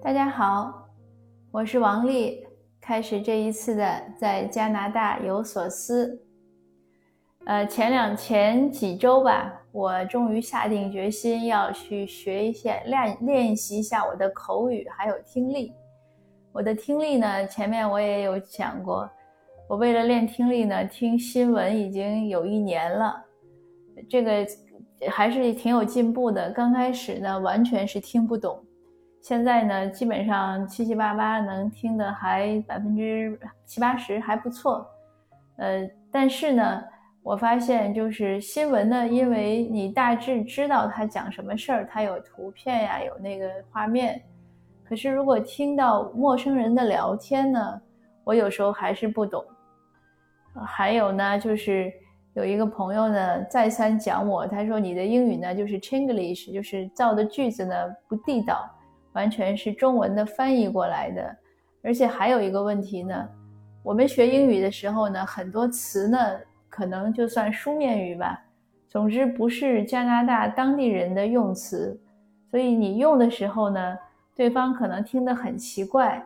大家好，我是王丽。开始这一次的在加拿大有所思。呃，前两前几周吧，我终于下定决心要去学一些练练习一下我的口语还有听力。我的听力呢，前面我也有讲过，我为了练听力呢，听新闻已经有一年了，这个还是挺有进步的。刚开始呢，完全是听不懂。现在呢，基本上七七八八能听的还百分之七八十还不错，呃，但是呢，我发现就是新闻呢，因为你大致知道他讲什么事儿，他有图片呀，有那个画面，可是如果听到陌生人的聊天呢，我有时候还是不懂。还有呢，就是有一个朋友呢，再三讲我，他说你的英语呢就是 Chinglish，就是造的句子呢不地道。完全是中文的翻译过来的，而且还有一个问题呢，我们学英语的时候呢，很多词呢，可能就算书面语吧，总之不是加拿大当地人的用词，所以你用的时候呢，对方可能听得很奇怪，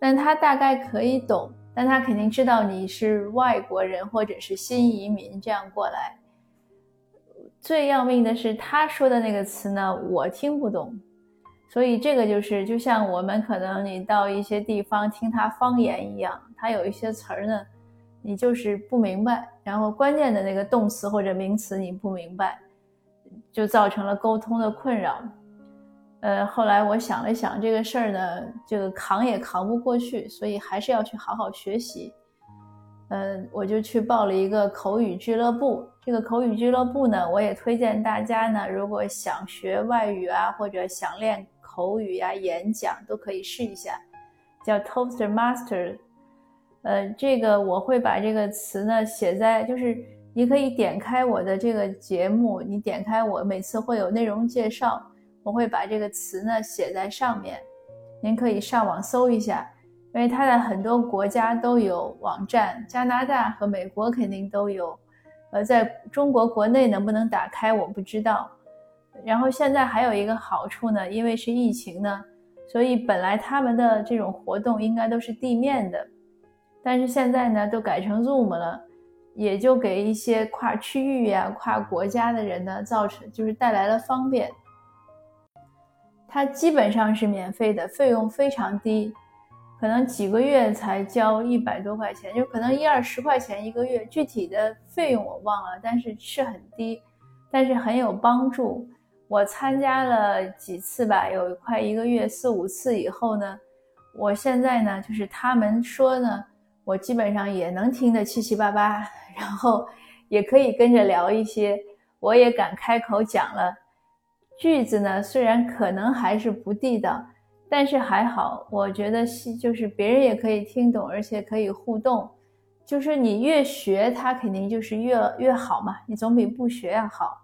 但他大概可以懂，但他肯定知道你是外国人或者是新移民这样过来。最要命的是他说的那个词呢，我听不懂。所以这个就是，就像我们可能你到一些地方听他方言一样，他有一些词儿呢，你就是不明白，然后关键的那个动词或者名词你不明白，就造成了沟通的困扰。呃，后来我想了想这个事儿呢，这个扛也扛不过去，所以还是要去好好学习。嗯，我就去报了一个口语俱乐部。这个口语俱乐部呢，我也推荐大家呢，如果想学外语啊，或者想练。口语呀，演讲都可以试一下，叫 Toastmaster。呃，这个我会把这个词呢写在，就是你可以点开我的这个节目，你点开我每次会有内容介绍，我会把这个词呢写在上面，您可以上网搜一下，因为它在很多国家都有网站，加拿大和美国肯定都有，呃，在中国国内能不能打开我不知道。然后现在还有一个好处呢，因为是疫情呢，所以本来他们的这种活动应该都是地面的，但是现在呢都改成 Zoom 了，也就给一些跨区域呀、跨国家的人呢造成就是带来了方便。它基本上是免费的，费用非常低，可能几个月才交一百多块钱，就可能一二十块钱一个月，具体的费用我忘了，但是是很低，但是很有帮助。我参加了几次吧，有快一个月四五次以后呢，我现在呢就是他们说呢，我基本上也能听得七七八八，然后也可以跟着聊一些，我也敢开口讲了。句子呢虽然可能还是不地道，但是还好，我觉得是就是别人也可以听懂，而且可以互动。就是你越学，它肯定就是越越好嘛，你总比不学要好。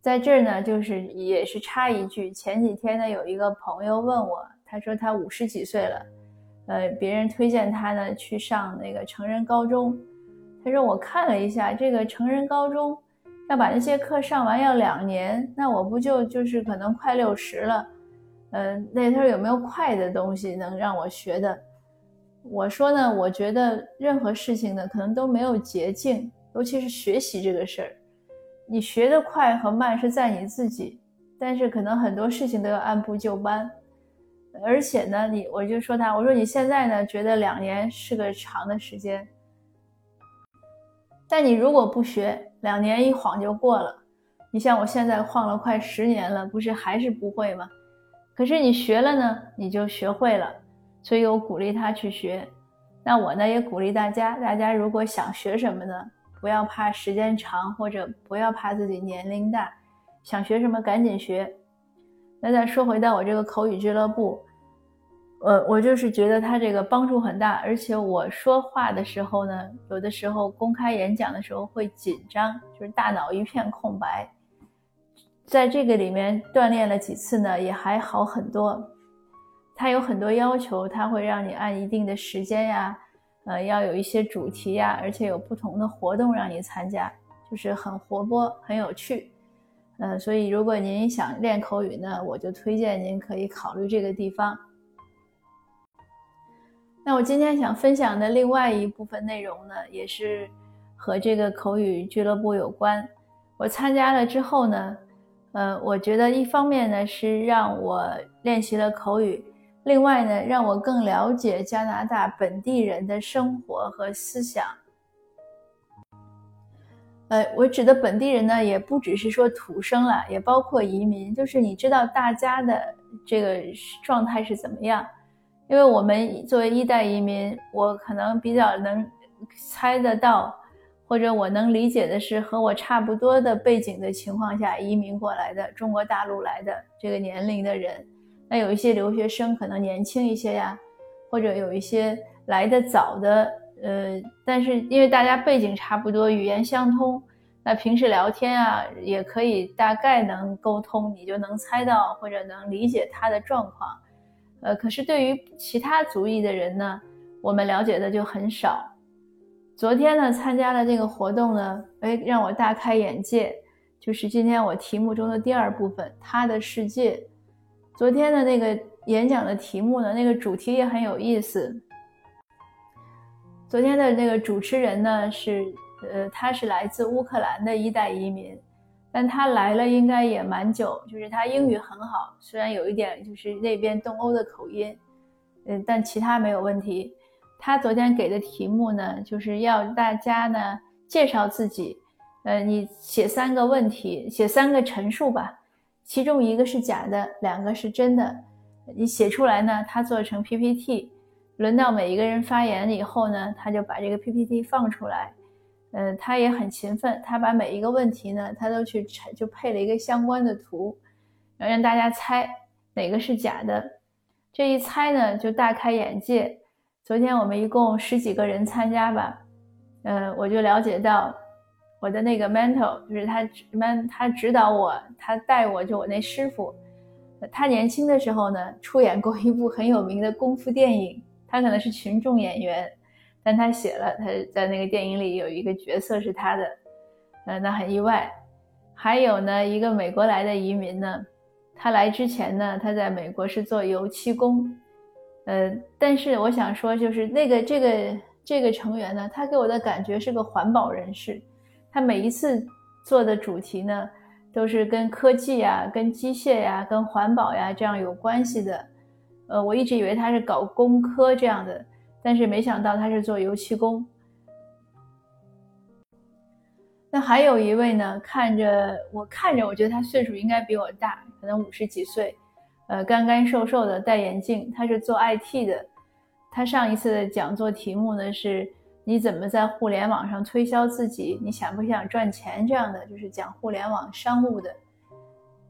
在这儿呢，就是也是插一句，前几天呢，有一个朋友问我，他说他五十几岁了，呃，别人推荐他呢去上那个成人高中，他说我看了一下这个成人高中，要把那些课上完要两年，那我不就就是可能快六十了，嗯，那他说有没有快的东西能让我学的？我说呢，我觉得任何事情呢，可能都没有捷径，尤其是学习这个事儿。你学的快和慢是在你自己，但是可能很多事情都要按部就班，而且呢，你我就说他，我说你现在呢觉得两年是个长的时间，但你如果不学，两年一晃就过了。你像我现在晃了快十年了，不是还是不会吗？可是你学了呢，你就学会了，所以我鼓励他去学。那我呢也鼓励大家，大家如果想学什么呢？不要怕时间长，或者不要怕自己年龄大，想学什么赶紧学。那再说回到我这个口语俱乐部，呃，我就是觉得它这个帮助很大，而且我说话的时候呢，有的时候公开演讲的时候会紧张，就是大脑一片空白。在这个里面锻炼了几次呢，也还好很多。它有很多要求，它会让你按一定的时间呀。呃，要有一些主题呀，而且有不同的活动让你参加，就是很活泼、很有趣。呃，所以如果您想练口语呢，我就推荐您可以考虑这个地方。那我今天想分享的另外一部分内容呢，也是和这个口语俱乐部有关。我参加了之后呢，呃，我觉得一方面呢是让我练习了口语，另外呢让我更了解加拿大本地人的生活和思想。呃，我指的本地人呢，也不只是说土生了，也包括移民，就是你知道大家的这个状态是怎么样。因为我们作为一代移民，我可能比较能猜得到，或者我能理解的是和我差不多的背景的情况下移民过来的中国大陆来的这个年龄的人。那有一些留学生可能年轻一些呀，或者有一些来的早的，呃，但是因为大家背景差不多，语言相通，那平时聊天啊也可以大概能沟通，你就能猜到或者能理解他的状况。呃，可是对于其他族裔的人呢，我们了解的就很少。昨天呢，参加了这个活动呢，哎，让我大开眼界。就是今天我题目中的第二部分，他的世界。昨天的那个演讲的题目呢，那个主题也很有意思。昨天的那个主持人呢，是呃，他是来自乌克兰的一代移民。但他来了应该也蛮久，就是他英语很好，虽然有一点就是那边东欧的口音，嗯，但其他没有问题。他昨天给的题目呢，就是要大家呢介绍自己，呃，你写三个问题，写三个陈述吧，其中一个是假的，两个是真的，你写出来呢，他做成 PPT，轮到每一个人发言以后呢，他就把这个 PPT 放出来。嗯，他也很勤奋，他把每一个问题呢，他都去就配了一个相关的图，然后让大家猜哪个是假的。这一猜呢，就大开眼界。昨天我们一共十几个人参加吧，嗯，我就了解到我的那个 mentor，就是他 man，他指导我，他带我就我那师傅，他年轻的时候呢，出演过一部很有名的功夫电影，他可能是群众演员。但他写了，他在那个电影里有一个角色是他的，呃，那很意外。还有呢，一个美国来的移民呢，他来之前呢，他在美国是做油漆工，呃，但是我想说，就是那个这个这个成员呢，他给我的感觉是个环保人士，他每一次做的主题呢，都是跟科技呀、跟机械呀、跟环保呀这样有关系的，呃，我一直以为他是搞工科这样的。但是没想到他是做油漆工。那还有一位呢，看着我看着，我觉得他岁数应该比我大，可能五十几岁，呃，干干瘦瘦的，戴眼镜。他是做 IT 的。他上一次的讲座题目呢是：你怎么在互联网上推销自己？你想不想赚钱？这样的就是讲互联网商务的。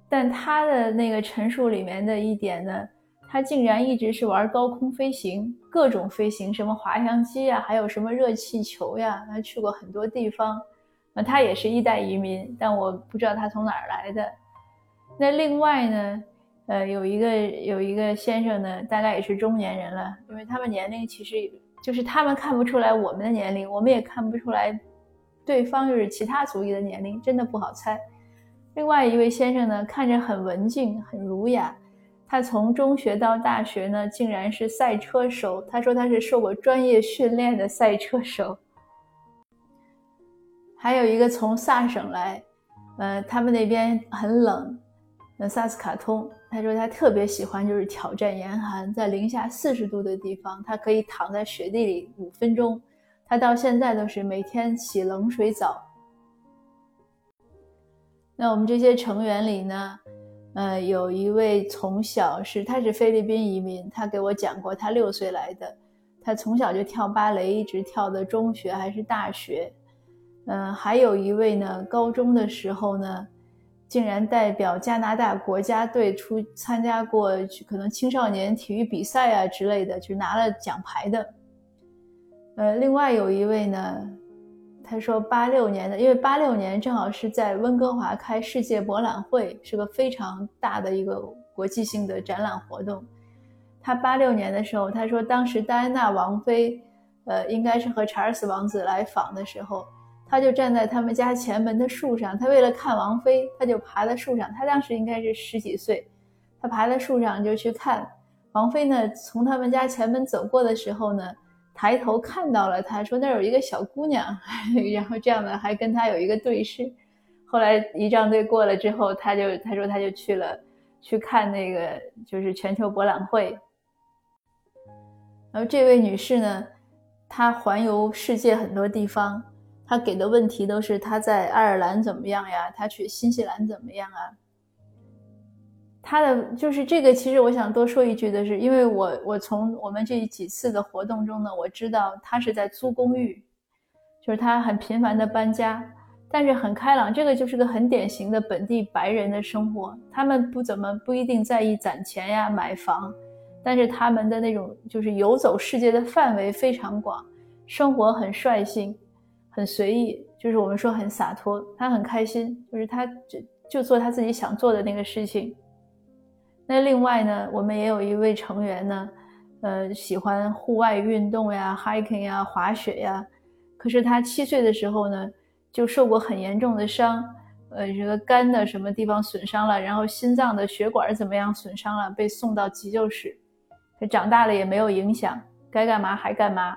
但他的那个陈述里面的一点呢？他竟然一直是玩高空飞行，各种飞行，什么滑翔机呀，还有什么热气球呀，他去过很多地方。那他也是一代移民，但我不知道他从哪儿来的。那另外呢，呃，有一个有一个先生呢，大概也是中年人了，因为他们年龄其实就是他们看不出来我们的年龄，我们也看不出来对方就是其他族裔的年龄，真的不好猜。另外一位先生呢，看着很文静，很儒雅。他从中学到大学呢，竟然是赛车手。他说他是受过专业训练的赛车手。还有一个从萨省来，呃，他们那边很冷，呃，萨斯卡通。他说他特别喜欢就是挑战严寒，在零下四十度的地方，他可以躺在雪地里五分钟。他到现在都是每天洗冷水澡。那我们这些成员里呢？呃，有一位从小是他是菲律宾移民，他给我讲过，他六岁来的，他从小就跳芭蕾，一直跳到中学还是大学。嗯，还有一位呢，高中的时候呢，竟然代表加拿大国家队出参加过可能青少年体育比赛啊之类的，就拿了奖牌的。呃，另外有一位呢。他说：“八六年的，因为八六年正好是在温哥华开世界博览会，是个非常大的一个国际性的展览活动。他八六年的时候，他说当时戴安娜王妃，呃，应该是和查尔斯王子来访的时候，他就站在他们家前门的树上，他为了看王菲，他就爬在树上。他当时应该是十几岁，他爬在树上就去看王菲呢。从他们家前门走过的时候呢，抬头看到了他，说那儿有一个小姑娘，然后这样的还跟他有一个对视。后来仪仗队过了之后，他就他说他就去了去看那个就是全球博览会。然后这位女士呢，她环游世界很多地方。他给的问题都是他在爱尔兰怎么样呀？他去新西兰怎么样啊？他的就是这个，其实我想多说一句的是，因为我我从我们这几次的活动中呢，我知道他是在租公寓，就是他很频繁的搬家，但是很开朗。这个就是个很典型的本地白人的生活，他们不怎么不一定在意攒钱呀、买房，但是他们的那种就是游走世界的范围非常广，生活很率性。很随意，就是我们说很洒脱，他很开心，就是他就就做他自己想做的那个事情。那另外呢，我们也有一位成员呢，呃，喜欢户外运动呀，hiking 呀，滑雪呀。可是他七岁的时候呢，就受过很严重的伤，呃，这个肝的什么地方损伤了，然后心脏的血管怎么样损伤了，被送到急救室。他长大了也没有影响，该干嘛还干嘛。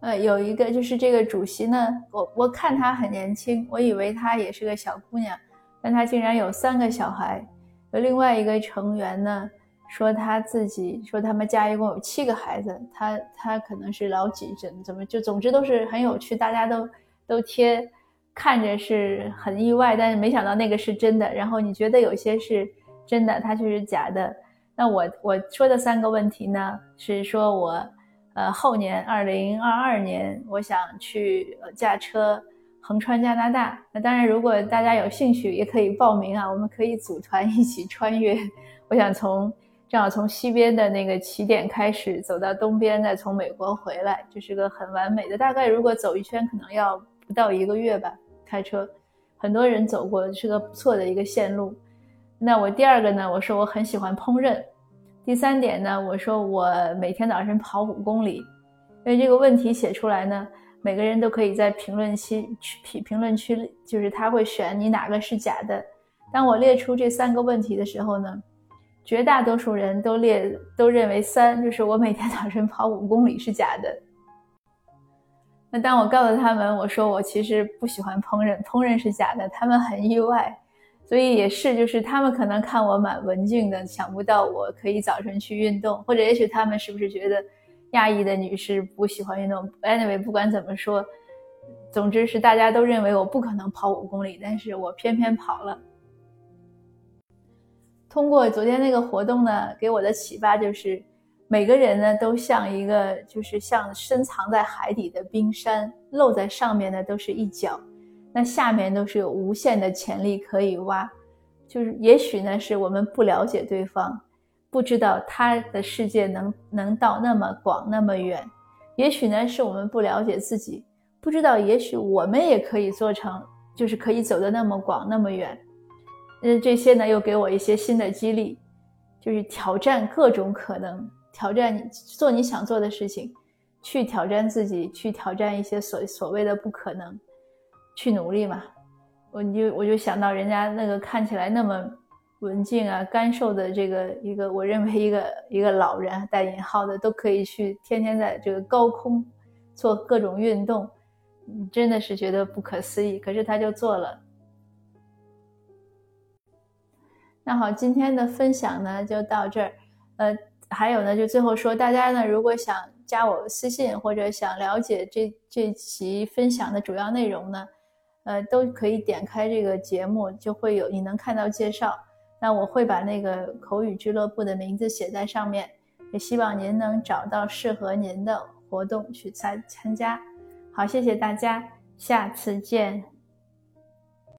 呃，有一个就是这个主席呢，我我看她很年轻，我以为她也是个小姑娘，但她竟然有三个小孩。有另外一个成员呢，说他自己说他们家一共有七个孩子，他他可能是老几怎怎么就总之都是很有趣，大家都都贴，看着是很意外，但是没想到那个是真的。然后你觉得有些是真的，他却是假的。那我我说的三个问题呢，是说我。呃，后年二零二二年，我想去驾车横穿加拿大。那当然，如果大家有兴趣，也可以报名啊，我们可以组团一起穿越。我想从正好从西边的那个起点开始，走到东边，再从美国回来，这是个很完美的。大概如果走一圈，可能要不到一个月吧，开车。很多人走过，是个不错的一个线路。那我第二个呢，我说我很喜欢烹饪。第三点呢，我说我每天早晨跑五公里，因为这个问题写出来呢，每个人都可以在评论区评评论区，就是他会选你哪个是假的。当我列出这三个问题的时候呢，绝大多数人都列都认为三，就是我每天早晨跑五公里是假的。那当我告诉他们我说我其实不喜欢烹饪，烹饪是假的，他们很意外。所以也是，就是他们可能看我蛮文静的，想不到我可以早晨去运动，或者也许他们是不是觉得亚裔的女士不喜欢运动？Anyway，不管怎么说，总之是大家都认为我不可能跑五公里，但是我偏偏跑了。通过昨天那个活动呢，给我的启发就是，每个人呢都像一个，就是像深藏在海底的冰山，露在上面的都是一角。那下面都是有无限的潜力可以挖，就是也许呢，是我们不了解对方，不知道他的世界能能到那么广那么远；也许呢，是我们不了解自己，不知道也许我们也可以做成，就是可以走得那么广那么远。嗯，这些呢又给我一些新的激励，就是挑战各种可能，挑战你做你想做的事情，去挑战自己，去挑战一些所所谓的不可能。去努力嘛，我就我就想到人家那个看起来那么文静啊、干瘦的这个一个，我认为一个一个老人带引号的都可以去天天在这个高空做各种运动，真的是觉得不可思议。可是他就做了。那好，今天的分享呢就到这儿。呃，还有呢，就最后说，大家呢如果想加我私信或者想了解这这期分享的主要内容呢。呃，都可以点开这个节目，就会有你能看到介绍。那我会把那个口语俱乐部的名字写在上面，也希望您能找到适合您的活动去参参加。好，谢谢大家，下次见。